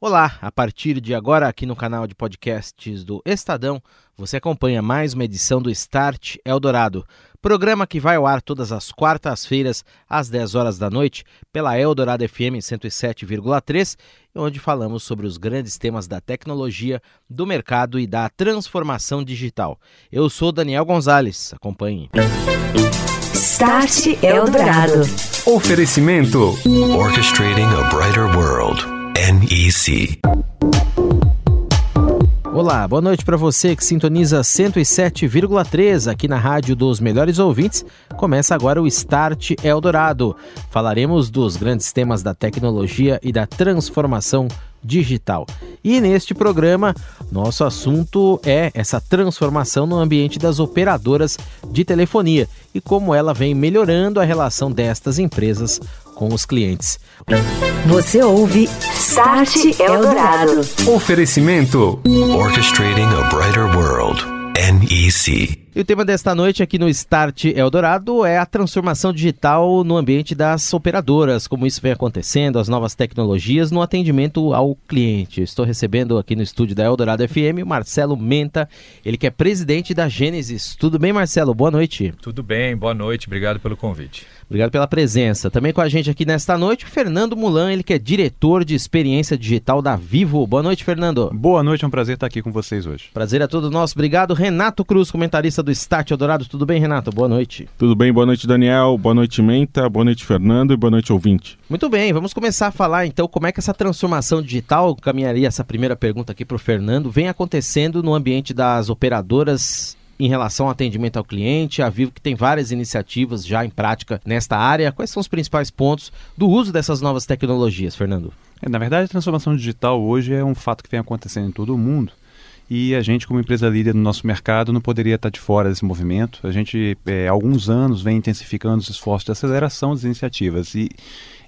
Olá, a partir de agora aqui no canal de podcasts do Estadão, você acompanha mais uma edição do Start Eldorado, programa que vai ao ar todas as quartas-feiras às 10 horas da noite pela Eldorado FM 107,3, onde falamos sobre os grandes temas da tecnologia, do mercado e da transformação digital. Eu sou Daniel Gonzalez, acompanhe. Start Eldorado. Oferecimento Orchestrating a Brighter World. NEC. Olá, boa noite para você que sintoniza 107,3 aqui na Rádio dos Melhores Ouvintes. Começa agora o Start Eldorado. Falaremos dos grandes temas da tecnologia e da transformação digital. E neste programa, nosso assunto é essa transformação no ambiente das operadoras de telefonia e como ela vem melhorando a relação destas empresas com os clientes. Você ouve Start Eldorado. Oferecimento Orchestrating a Brighter World. NEC. E o tema desta noite aqui no Start Eldorado é a transformação digital no ambiente das operadoras, como isso vem acontecendo, as novas tecnologias no atendimento ao cliente. Estou recebendo aqui no estúdio da Eldorado FM o Marcelo Menta, ele que é presidente da Gênesis. Tudo bem, Marcelo? Boa noite. Tudo bem, boa noite, obrigado pelo convite. Obrigado pela presença. Também com a gente aqui nesta noite, o Fernando Mulan, ele que é diretor de experiência digital da Vivo. Boa noite, Fernando. Boa noite, é um prazer estar aqui com vocês hoje. Prazer é todo nosso. Obrigado, Renato Cruz, comentarista do Start Eldorado. Tudo bem, Renato? Boa noite. Tudo bem, boa noite, Daniel. Boa noite, Menta. Boa noite, Fernando. E boa noite, ouvinte. Muito bem, vamos começar a falar então como é que essa transformação digital, caminharia essa primeira pergunta aqui para o Fernando, vem acontecendo no ambiente das operadoras em relação ao atendimento ao cliente. A Vivo que tem várias iniciativas já em prática nesta área. Quais são os principais pontos do uso dessas novas tecnologias, Fernando? É, na verdade, a transformação digital hoje é um fato que vem acontecendo em todo o mundo. E a gente, como empresa líder no nosso mercado, não poderia estar de fora desse movimento. A gente, é, há alguns anos, vem intensificando os esforços de aceleração das iniciativas. E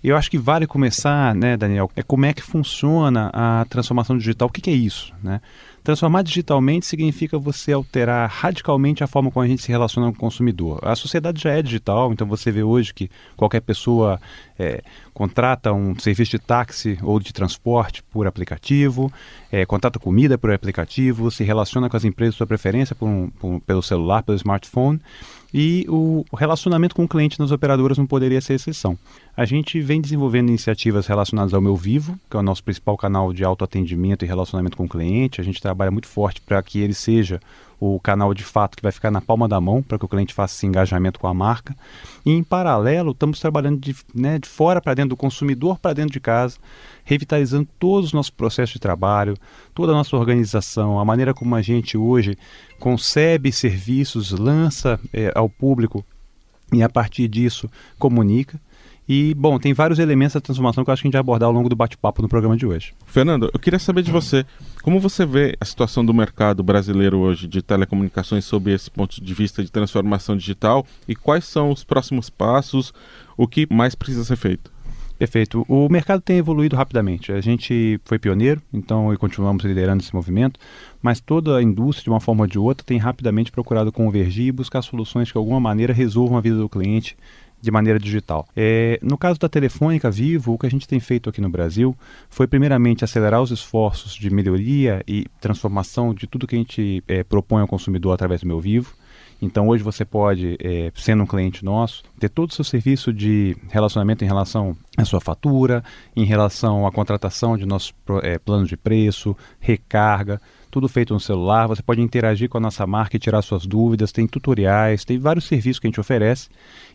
eu acho que vale começar, né, Daniel, é como é que funciona a transformação digital. O que, que é isso, né? Transformar digitalmente significa você alterar radicalmente a forma como a gente se relaciona com o consumidor. A sociedade já é digital, então você vê hoje que qualquer pessoa é, contrata um serviço de táxi ou de transporte por aplicativo, é, contrata comida por aplicativo, se relaciona com as empresas sua preferência por um, por, pelo celular, pelo smartphone. E o relacionamento com o cliente nas operadoras não poderia ser exceção. A gente vem desenvolvendo iniciativas relacionadas ao Meu Vivo, que é o nosso principal canal de autoatendimento e relacionamento com o cliente. A gente trabalha muito forte para que ele seja o canal de fato que vai ficar na palma da mão para que o cliente faça esse engajamento com a marca. E em paralelo, estamos trabalhando de, né, de fora para dentro, do consumidor para dentro de casa, revitalizando todos os nossos processos de trabalho, toda a nossa organização, a maneira como a gente hoje concebe serviços, lança é, ao público e a partir disso comunica. E, bom, tem vários elementos da transformação que eu acho que a gente vai abordar ao longo do bate-papo no programa de hoje. Fernando, eu queria saber de você, como você vê a situação do mercado brasileiro hoje de telecomunicações sob esse ponto de vista de transformação digital e quais são os próximos passos, o que mais precisa ser feito? Perfeito. O mercado tem evoluído rapidamente. A gente foi pioneiro, então e continuamos liderando esse movimento, mas toda a indústria, de uma forma ou de outra, tem rapidamente procurado convergir e buscar soluções que, de alguma maneira, resolvam a vida do cliente de maneira digital. É, no caso da Telefônica Vivo, o que a gente tem feito aqui no Brasil foi, primeiramente, acelerar os esforços de melhoria e transformação de tudo que a gente é, propõe ao consumidor através do Meu Vivo. Então hoje você pode, é, sendo um cliente nosso, ter todo o seu serviço de relacionamento em relação à sua fatura, em relação à contratação de nossos é, planos de preço, recarga, tudo feito no celular. Você pode interagir com a nossa marca e tirar suas dúvidas. Tem tutoriais, tem vários serviços que a gente oferece.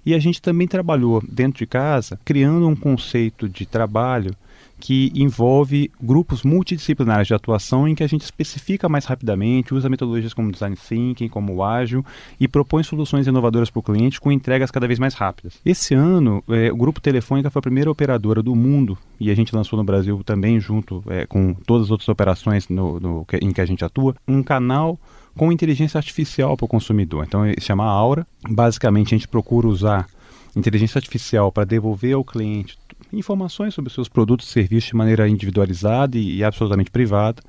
E a gente também trabalhou dentro de casa, criando um conceito de trabalho que envolve grupos multidisciplinares de atuação em que a gente especifica mais rapidamente, usa metodologias como design thinking, como ágil e propõe soluções inovadoras para o cliente com entregas cada vez mais rápidas. Esse ano, é, o Grupo Telefônica foi a primeira operadora do mundo e a gente lançou no Brasil também junto é, com todas as outras operações no, no, em que a gente atua, um canal com inteligência artificial para o consumidor. Então, se chama Aura. Basicamente, a gente procura usar inteligência artificial para devolver ao cliente informações sobre os seus produtos e serviços de maneira individualizada e, e absolutamente privada.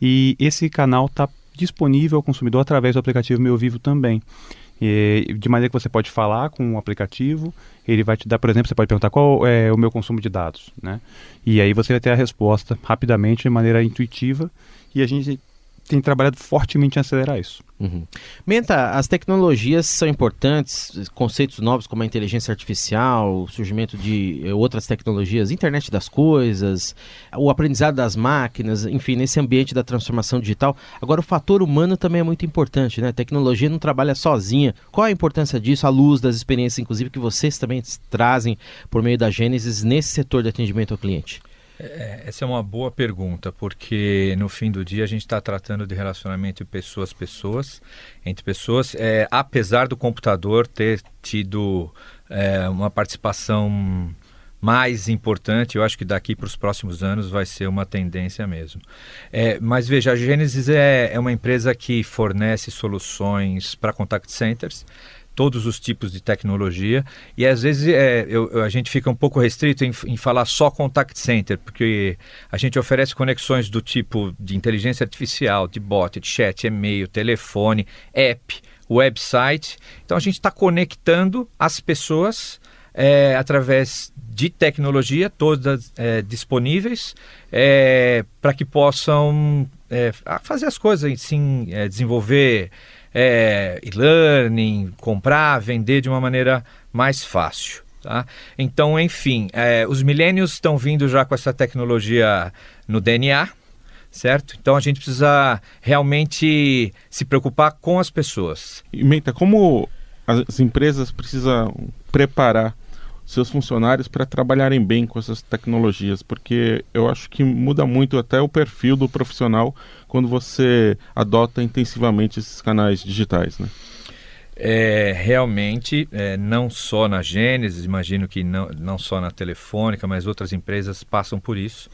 E esse canal está disponível ao consumidor através do aplicativo Meu Vivo também. E, de maneira que você pode falar com o aplicativo, ele vai te dar, por exemplo, você pode perguntar qual é o meu consumo de dados, né? E aí você vai ter a resposta rapidamente, de maneira intuitiva, e a gente tem trabalhado fortemente em acelerar isso. Uhum. Menta, as tecnologias são importantes, conceitos novos como a inteligência artificial, o surgimento de eh, outras tecnologias, internet das coisas, o aprendizado das máquinas, enfim, nesse ambiente da transformação digital. Agora, o fator humano também é muito importante, né? A tecnologia não trabalha sozinha. Qual a importância disso, à luz das experiências, inclusive, que vocês também trazem por meio da Gênesis nesse setor de atendimento ao cliente? É, essa é uma boa pergunta, porque no fim do dia a gente está tratando de relacionamento de pessoas-pessoas, entre pessoas, é, apesar do computador ter tido é, uma participação mais importante, eu acho que daqui para os próximos anos vai ser uma tendência mesmo. É, mas veja, a Genesis é, é uma empresa que fornece soluções para contact centers todos os tipos de tecnologia e às vezes é, eu, a gente fica um pouco restrito em, em, falar só contact center, porque a gente oferece conexões do tipo de inteligência artificial, de bot, de chat, e-mail, telefone, app, website. Então a gente está conectando as pessoas é, através de tecnologia, todas é, disponíveis, é, para que possam é, fazer as coisas, sim, é, desenvolver é, e-learning, comprar, vender de uma maneira mais fácil. Tá? Então, enfim, é, os milênios estão vindo já com essa tecnologia no DNA, certo? Então a gente precisa realmente se preocupar com as pessoas. E Menta, como as empresas precisam preparar seus funcionários para trabalharem bem com essas tecnologias, porque eu acho que muda muito até o perfil do profissional quando você adota intensivamente esses canais digitais, né? É, realmente, é, não só na Gênesis, imagino que não, não só na Telefônica, mas outras empresas passam por isso.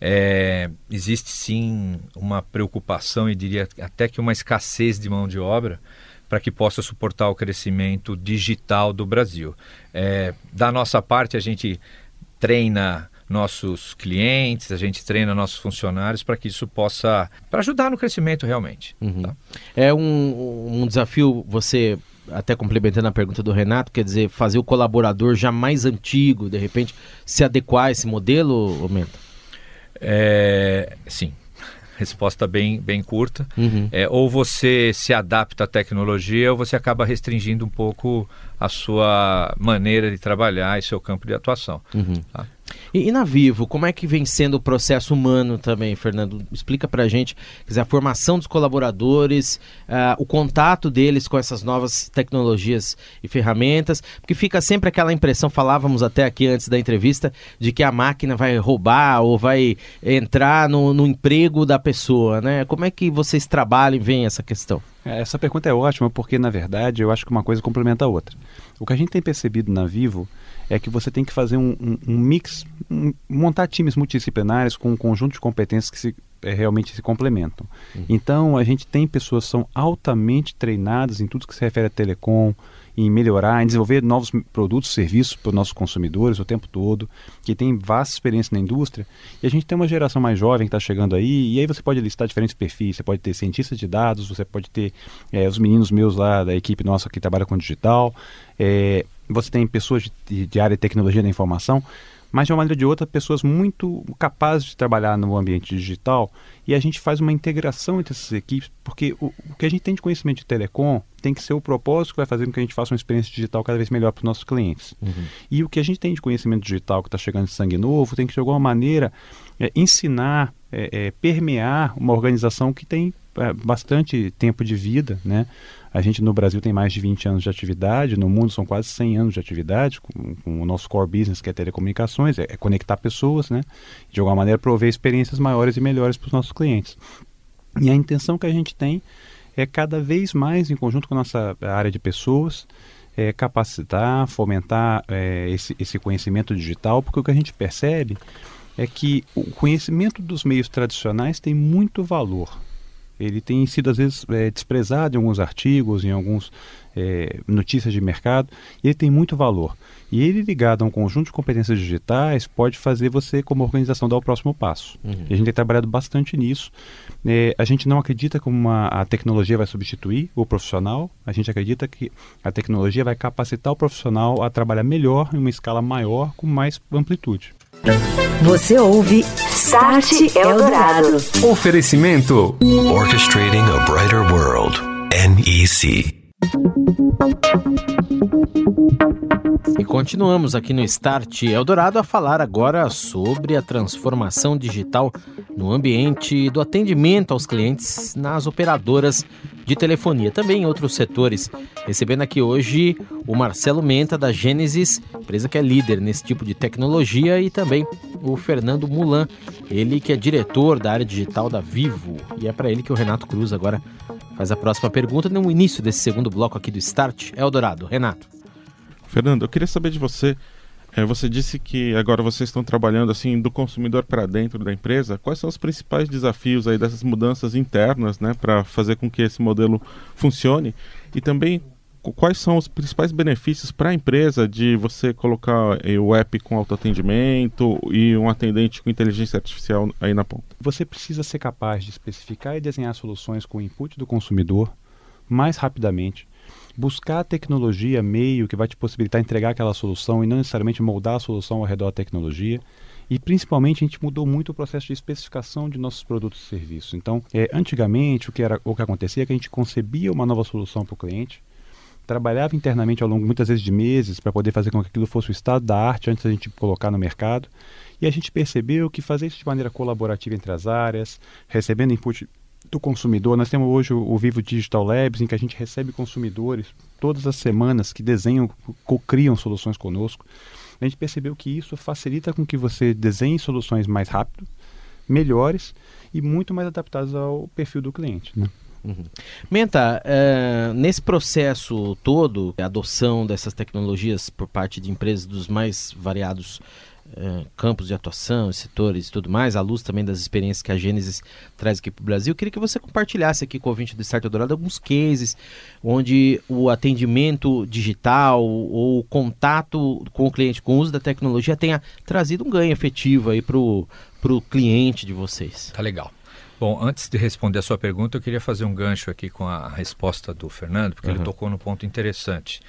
É, existe sim uma preocupação e diria até que uma escassez de mão de obra para que possa suportar o crescimento digital do Brasil. É, da nossa parte, a gente treina nossos clientes, a gente treina nossos funcionários para que isso possa para ajudar no crescimento realmente. Uhum. Tá? É um, um desafio você até complementando a pergunta do Renato, quer dizer, fazer o colaborador já mais antigo, de repente, se adequar a esse modelo, Menta? É, sim, resposta bem, bem curta. Uhum. É, ou você se adapta à tecnologia ou você acaba restringindo um pouco a sua maneira de trabalhar e seu campo de atuação. Uhum. Tá? E, e, na Vivo, como é que vem sendo o processo humano também, Fernando? Explica pra gente, dizer, a formação dos colaboradores, uh, o contato deles com essas novas tecnologias e ferramentas, porque fica sempre aquela impressão, falávamos até aqui antes da entrevista, de que a máquina vai roubar ou vai entrar no, no emprego da pessoa, né? Como é que vocês trabalham e veem essa questão? É, essa pergunta é ótima porque, na verdade, eu acho que uma coisa complementa a outra. O que a gente tem percebido na Vivo é que você tem que fazer um, um, um mix, um, montar times multidisciplinares com um conjunto de competências que se, é, realmente se complementam. Uhum. Então, a gente tem pessoas que são altamente treinadas em tudo que se refere a telecom, em melhorar, em desenvolver novos produtos, serviços para os nossos consumidores o tempo todo, que tem vasta experiência na indústria. E a gente tem uma geração mais jovem que está chegando aí, e aí você pode listar diferentes perfis. Você pode ter cientistas de dados, você pode ter é, os meninos meus lá da equipe nossa que trabalha com digital, é, você tem pessoas de, de área de tecnologia da informação mas de uma maneira ou de outra, pessoas muito capazes de trabalhar no ambiente digital e a gente faz uma integração entre essas equipes, porque o, o, que a gente tem de conhecimento de telecom tem que ser o propósito que vai fazer com que a gente faça uma experiência digital cada vez melhor para os nossos clientes. Uhum. E o que a gente tem de conhecimento digital que está chegando de sangue novo tem que, de alguma maneira, é, ensinar, é, é, permear uma organização que tem bastante tempo de vida, né? A gente no Brasil tem mais de 20 anos de atividade, no mundo são quase 100 anos de atividade, com, com o nosso core business que é telecomunicações, é, é, conectar pessoas, né? De alguma maneira prover experiências maiores e melhores para os nossos clientes. E a intenção que a gente tem é cada vez mais, em conjunto com a nossa área de pessoas, é, capacitar, fomentar é, esse, esse conhecimento digital, porque o que a gente percebe é que o conhecimento dos meios tradicionais tem muito valor ele tem sido às vezes é, desprezado em alguns artigos, em alguns é, notícias de mercado, e ele tem muito valor. E ele ligado a um conjunto de competências digitais pode fazer você, como organização, dar o próximo passo. Uhum. A gente tem trabalhado bastante nisso. É, a gente não acredita que uma, a tecnologia vai substituir o profissional, a gente acredita que a tecnologia vai capacitar o profissional a trabalhar melhor em uma escala maior, com mais amplitude. Você ouve Start Eldorado. Oferecimento Orchestrating a Brighter World. NEC. E continuamos aqui no Start Eldorado a falar agora sobre a transformação digital no ambiente do atendimento aos clientes nas operadoras de telefonia, também em outros setores. Recebendo aqui hoje o Marcelo Menta da Gênesis, empresa que é líder nesse tipo de tecnologia, e também o Fernando Mulan, ele que é diretor da área digital da Vivo. E é para ele que o Renato Cruz agora faz a próxima pergunta no início desse segundo bloco aqui do Start Eldorado. Renato. Fernando, eu queria saber de você. É, você disse que agora vocês estão trabalhando assim do consumidor para dentro da empresa. Quais são os principais desafios aí dessas mudanças internas, né, para fazer com que esse modelo funcione? E também quais são os principais benefícios para a empresa de você colocar eh, o app com autoatendimento e um atendente com inteligência artificial aí na ponta? Você precisa ser capaz de especificar e desenhar soluções com o input do consumidor mais rapidamente, buscar a tecnologia meio que vai te possibilitar entregar aquela solução e não necessariamente moldar a solução ao redor da tecnologia. E principalmente a gente mudou muito o processo de especificação de nossos produtos e serviços. Então, é, antigamente o que, era, o que acontecia é que a gente concebia uma nova solução para o cliente, trabalhava internamente ao longo muitas vezes de meses para poder fazer com que aquilo fosse o estado da arte antes da gente colocar no mercado. E a gente percebeu que fazer isso de maneira colaborativa entre as áreas, recebendo input do consumidor, nós temos hoje o, Vivo Digital Labs, em que a gente recebe consumidores todas as semanas que desenham, co-criam soluções conosco. A gente percebeu que isso facilita com que você desenhe soluções mais rápido, melhores e muito mais adaptadas ao perfil do cliente. Né? Uhum. Menta, uh, nesse processo todo, a adoção dessas tecnologias por parte de empresas dos mais variados uh, campos de atuação, setores e tudo mais, à luz também das experiências que a Gênesis traz aqui para o Brasil, eu queria que você compartilhasse aqui com o ouvinte do Start Dourado alguns cases onde o atendimento digital ou o contato com o cliente com o uso da tecnologia tenha trazido um ganho efetivo aí para o cliente de vocês. Tá legal. Bom, antes de responder a sua pergunta, eu queria fazer um gancho aqui com a resposta do Fernando, porque uhum. ele tocou no ponto interessante.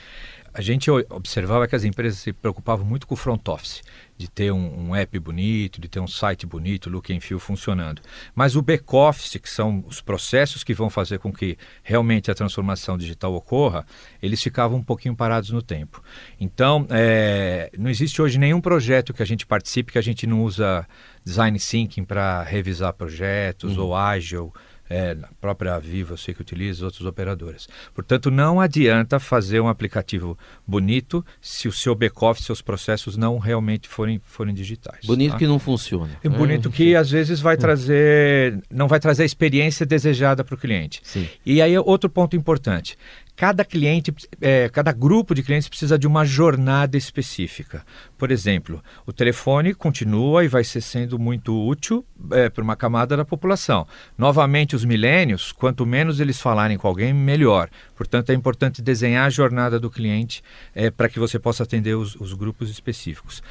A gente observava que as empresas se preocupavam muito com o front office, de ter um, um app bonito, de ter um site bonito, look and feel funcionando. Mas o back office, que são os processos que vão fazer com que realmente a transformação digital ocorra, eles ficavam um pouquinho parados no tempo. Então, é, não existe hoje nenhum projeto que a gente participe que a gente não usa design thinking para revisar projetos uhum. ou ágil é, na própria Vivo eu sei que utiliza, outras operadoras. Portanto, não adianta fazer um aplicativo bonito se o seu back-office, seus processos não realmente forem, forem digitais. Bonito tá? que não funciona. É bonito é. que às vezes vai hum. trazer, não vai trazer a experiência desejada para o cliente. Sim. E aí outro ponto importante, cada cliente, é, cada grupo de clientes precisa de uma jornada específica. Por exemplo, o telefone continua e vai ser sendo muito útil é, para uma camada da população. Novamente, os milênios, quanto menos eles falarem com alguém, melhor. Portanto, é importante desenhar a jornada do cliente é, para que você possa atender os, os grupos específicos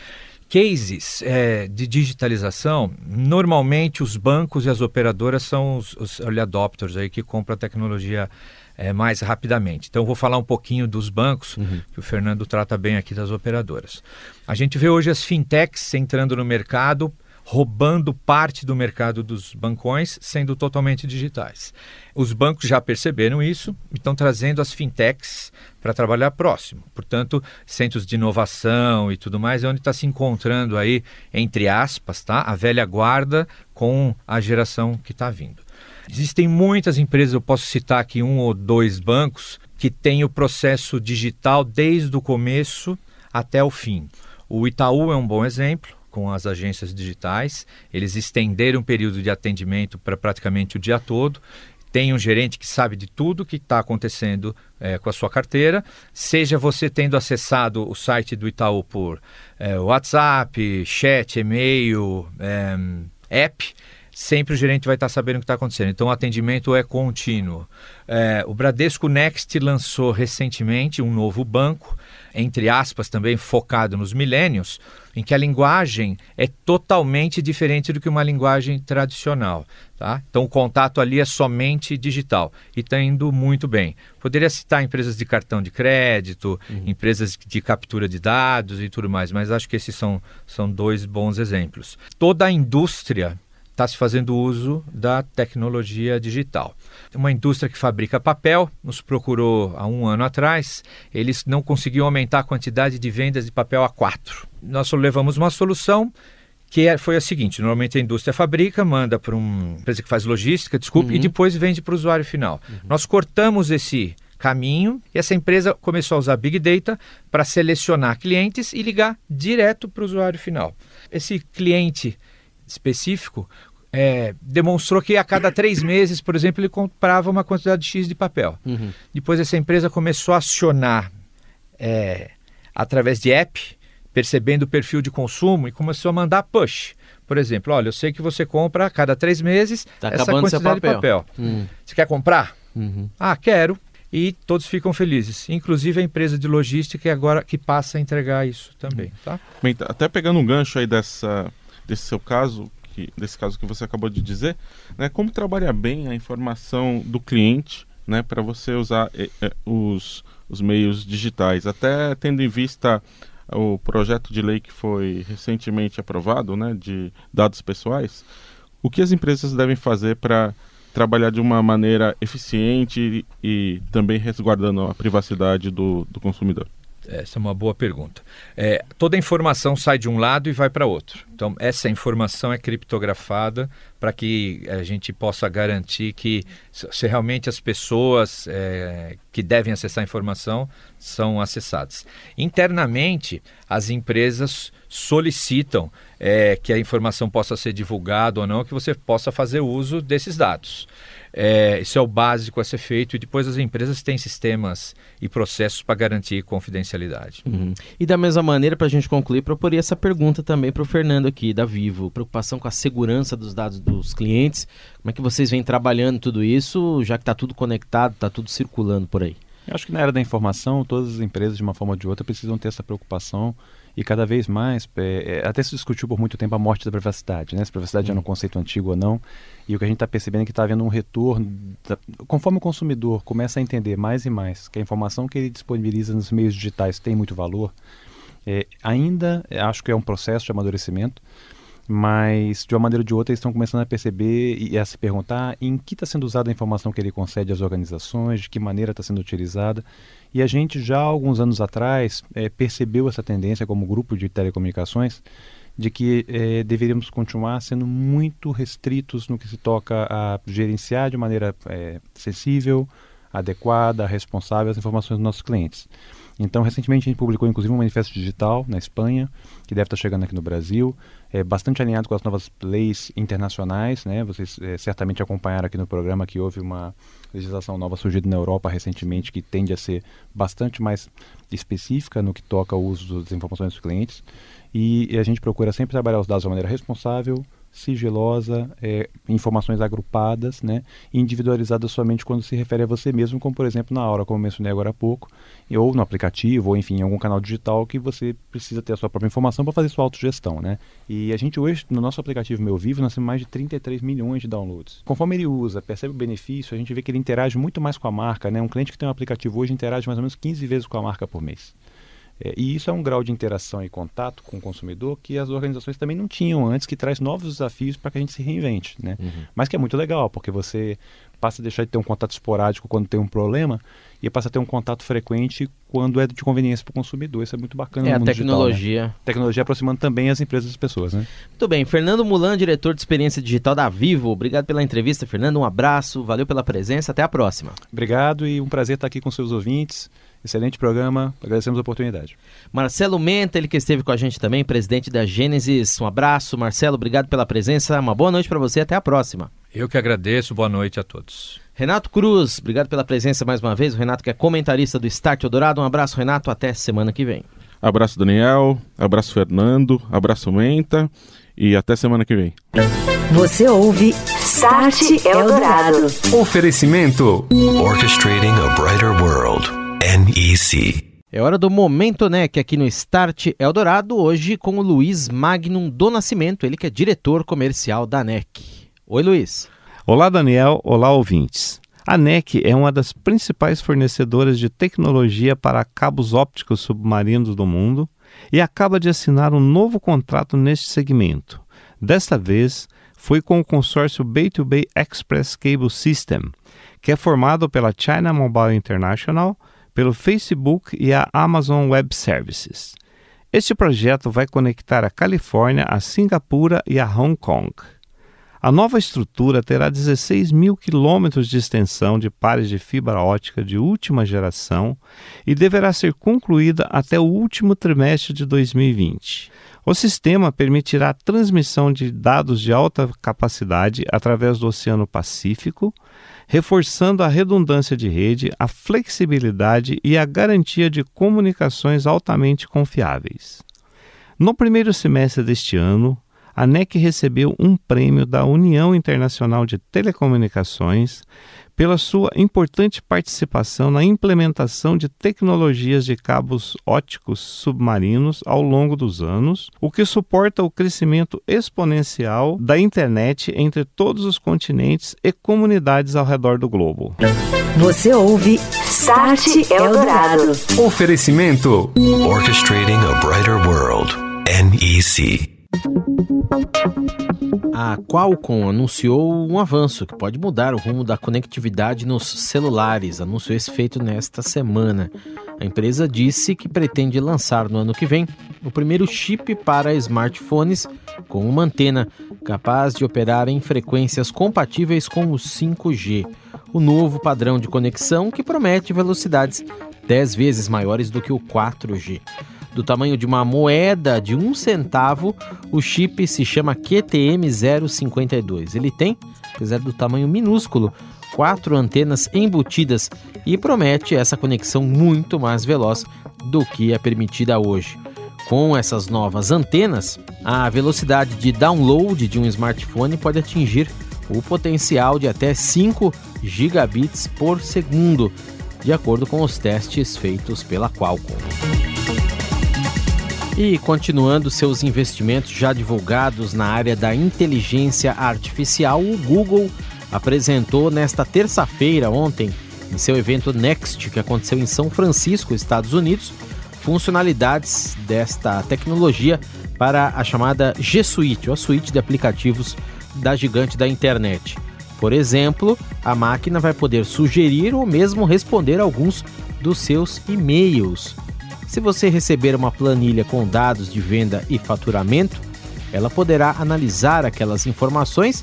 cases é, de digitalização, normalmente os bancos e as operadoras são os, os early adopters aí que compram a tecnologia é, mais rapidamente. Então, vou falar um pouquinho dos bancos, uhum. que o Fernando trata bem aqui das operadoras. A gente vê hoje as fintechs entrando no mercado, roubando parte do mercado dos bancões, sendo totalmente digitais. Os bancos já perceberam isso e estão trazendo as fintechs para trabalhar próximo. Portanto, centros de inovação e tudo mais é onde está se encontrando aí, entre aspas, tá? a velha guarda com a geração que está vindo. Existem muitas empresas, eu posso citar aqui um ou dois bancos, que têm o processo digital desde o começo até o fim. O Itaú é um bom exemplo, com as agências digitais. Eles estenderam o período de atendimento para praticamente o dia todo. Tem um gerente que sabe de tudo que está acontecendo é, com a sua carteira, seja você tendo acessado o site do Itaú por é, WhatsApp, chat, e-mail, é, app sempre o gerente vai estar sabendo o que está acontecendo. Então o atendimento é contínuo. É, o Bradesco Next lançou recentemente um novo banco, entre aspas, também focado nos milênios, em que a linguagem é totalmente diferente do que uma linguagem tradicional. Tá? Então o contato ali é somente digital e está indo muito bem. Poderia citar empresas de cartão de crédito, uhum. empresas de captura de dados e tudo mais, mas acho que esses são, são dois bons exemplos. Toda a indústria está se fazendo uso da tecnologia digital. Uma indústria que fabrica papel nos procurou há um ano atrás, eles não conseguiam aumentar a quantidade de vendas de papel a quatro. Nós levamos uma solução que é, foi a seguinte: normalmente a indústria fabrica, manda para uma empresa que faz logística, desculpe, uhum. e depois vende para o usuário final. Uhum. Nós cortamos esse caminho e essa empresa começou a usar Big Data para selecionar clientes e ligar direto para o usuário final. Esse cliente específico é, demonstrou que a cada três meses, por exemplo, ele comprava uma quantidade X de papel. Uhum. Depois essa empresa começou a acionar é, através de app, percebendo o perfil de consumo e começou a mandar push. Por exemplo, olha, eu sei que você compra a cada três meses tá essa quantidade papel. de papel. Uhum. Você quer comprar? Uhum. Ah, quero. E todos ficam felizes, inclusive a empresa de logística que agora que passa a entregar isso também, tá? Bem, até pegando um gancho aí dessa, desse seu caso, que, desse caso que você acabou de dizer, né, como trabalhar bem a informação do cliente né, para você usar é, é, os, os meios digitais, até tendo em vista o projeto de lei que foi recentemente aprovado, né, de dados pessoais, o que as empresas devem fazer para trabalhar de uma maneira eficiente e, e também resguardando a privacidade do, do consumidor? Essa é uma boa pergunta. É, toda informação sai de um lado e vai para outro. Então, essa informação é criptografada para que a gente possa garantir que se realmente as pessoas é, que devem acessar a informação são acessadas. Internamente, as empresas solicitam é, que a informação possa ser divulgada ou não, que você possa fazer uso desses dados. É, isso é o básico a ser feito e depois as empresas têm sistemas e processos para garantir confidencialidade. Uhum. E da mesma maneira, para a gente concluir, proporia essa pergunta também para o Fernando aqui, da Vivo. Preocupação com a segurança dos dados dos clientes. Como é que vocês vêm trabalhando tudo isso, já que está tudo conectado, está tudo circulando por aí? Eu acho que na era da informação, todas as empresas, de uma forma ou de outra, precisam ter essa preocupação e cada vez mais, é, é, até se discutiu por muito tempo a morte da privacidade, né? se a privacidade uhum. é um conceito antigo ou não, e o que a gente está percebendo é que está havendo um retorno, da, conforme o consumidor começa a entender mais e mais que a informação que ele disponibiliza nos meios digitais tem muito valor, é, ainda acho que é um processo de amadurecimento, mas de uma maneira ou de outra eles estão começando a perceber e a se perguntar em que está sendo usada a informação que ele concede às organizações, de que maneira está sendo utilizada. E a gente já alguns anos atrás é, percebeu essa tendência como grupo de telecomunicações de que é, deveríamos continuar sendo muito restritos no que se toca a gerenciar de maneira é, sensível, adequada, responsável as informações dos nossos clientes. Então, recentemente a gente publicou inclusive um manifesto digital na Espanha, que deve estar chegando aqui no Brasil, é bastante alinhado com as novas leis internacionais, né? Vocês é, certamente acompanharam aqui no programa que houve uma legislação nova surgida na Europa recentemente que tende a ser bastante mais específica no que toca ao uso das informações dos clientes. E, e a gente procura sempre trabalhar os dados de maneira responsável, sigilosa, é, informações agrupadas, né, individualizadas somente quando se refere a você mesmo, como por exemplo na aula, como eu mencionei agora há pouco, ou no aplicativo, ou enfim, em algum canal digital que você precisa ter a sua própria informação para fazer sua autogestão, né? E a gente hoje, no nosso aplicativo Meu Vivo, nós temos mais de 33 milhões de downloads. Conforme ele usa, percebe o benefício, a gente vê que ele interage muito mais com a marca, né? Um cliente que tem um aplicativo hoje interage mais ou menos 15 vezes com a marca por mês. É, e isso é um grau de interação e contato com o consumidor que as organizações também não tinham antes, que traz novos desafios para que a gente se reinvente. Né? Uhum. Mas que é muito legal, porque você passa a deixar de ter um contato esporádico quando tem um problema e passa a ter um contato frequente quando é de conveniência para o consumidor. Isso é muito bacana. É a tecnologia. Digital, né? Tecnologia aproximando também as empresas e as pessoas, né? Muito bem. Fernando Mulan, diretor de experiência digital da Vivo. Obrigado pela entrevista, Fernando. Um abraço, valeu pela presença. Até a próxima. Obrigado e um prazer estar aqui com seus ouvintes. Excelente programa, agradecemos a oportunidade. Marcelo Menta, ele que esteve com a gente também, presidente da Gênesis. Um abraço, Marcelo, obrigado pela presença. Uma boa noite para você, até a próxima. Eu que agradeço, boa noite a todos. Renato Cruz, obrigado pela presença mais uma vez. O Renato que é comentarista do Start Eldorado. Um abraço, Renato, até semana que vem. Abraço, Daniel. Abraço, Fernando. Abraço, Menta. E até semana que vem. Você ouve Start Eldorado. Oferecimento Orchestrating a Brighter World. NEC. É hora do Momento NEC aqui no Start Eldorado, hoje com o Luiz Magnum do Nascimento, ele que é diretor comercial da NEC. Oi, Luiz. Olá, Daniel. Olá, ouvintes. A NEC é uma das principais fornecedoras de tecnologia para cabos ópticos submarinos do mundo e acaba de assinar um novo contrato neste segmento. Desta vez, foi com o consórcio Bay-to-Bay Express Cable System, que é formado pela China Mobile International, pelo Facebook e a Amazon Web Services. Este projeto vai conectar a Califórnia a Singapura e a Hong Kong. A nova estrutura terá 16 mil quilômetros de extensão de pares de fibra ótica de última geração e deverá ser concluída até o último trimestre de 2020. O sistema permitirá a transmissão de dados de alta capacidade através do Oceano Pacífico, reforçando a redundância de rede, a flexibilidade e a garantia de comunicações altamente confiáveis. No primeiro semestre deste ano, a NEC recebeu um prêmio da União Internacional de Telecomunicações pela sua importante participação na implementação de tecnologias de cabos óticos submarinos ao longo dos anos, o que suporta o crescimento exponencial da internet entre todos os continentes e comunidades ao redor do globo. Você ouve Start Eldorado. Oferecimento Orchestrating a Brighter World. NEC. A Qualcomm anunciou um avanço que pode mudar o rumo da conectividade nos celulares. Anunciou esse feito nesta semana. A empresa disse que pretende lançar no ano que vem o primeiro chip para smartphones com uma antena capaz de operar em frequências compatíveis com o 5G, o novo padrão de conexão que promete velocidades 10 vezes maiores do que o 4G do tamanho de uma moeda de um centavo, o chip se chama QTM052. Ele tem, apesar do tamanho minúsculo, quatro antenas embutidas e promete essa conexão muito mais veloz do que é permitida hoje. Com essas novas antenas, a velocidade de download de um smartphone pode atingir o potencial de até 5 gigabits por segundo, de acordo com os testes feitos pela Qualcomm. E continuando seus investimentos já divulgados na área da inteligência artificial, o Google apresentou nesta terça-feira, ontem, em seu evento Next, que aconteceu em São Francisco, Estados Unidos, funcionalidades desta tecnologia para a chamada G Suite, ou a suíte de aplicativos da gigante da internet. Por exemplo, a máquina vai poder sugerir ou mesmo responder alguns dos seus e-mails. Se você receber uma planilha com dados de venda e faturamento, ela poderá analisar aquelas informações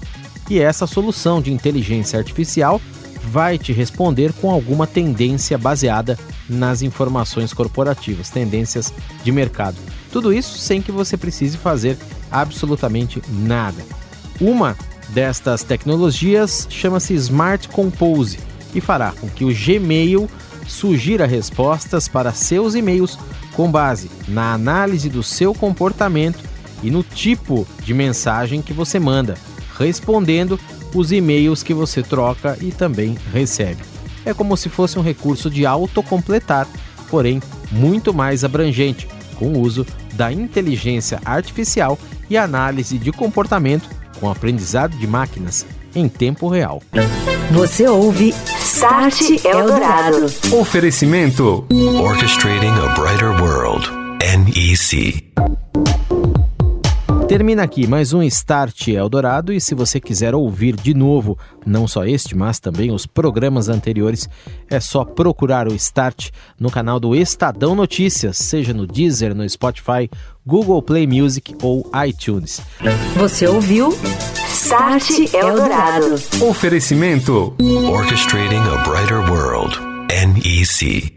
e essa solução de inteligência artificial vai te responder com alguma tendência baseada nas informações corporativas, tendências de mercado. Tudo isso sem que você precise fazer absolutamente nada. Uma destas tecnologias chama-se Smart Compose e fará com que o Gmail sugira respostas para seus e-mails com base na análise do seu comportamento e no tipo de mensagem que você manda, respondendo os e-mails que você troca e também recebe. É como se fosse um recurso de autocompletar, porém muito mais abrangente, com o uso da inteligência artificial e análise de comportamento com aprendizado de máquinas em tempo real. Você ouve Start Eldorado. Oferecimento Orchestrating a Brighter World. NEC. Termina aqui mais um Start Eldorado e se você quiser ouvir de novo, não só este, mas também os programas anteriores, é só procurar o Start no canal do Estadão Notícias, seja no Deezer, no Spotify, Google Play Music ou iTunes. Você ouviu Start Eldorado. Oferecimento Orchestrating a Brighter World. NEC.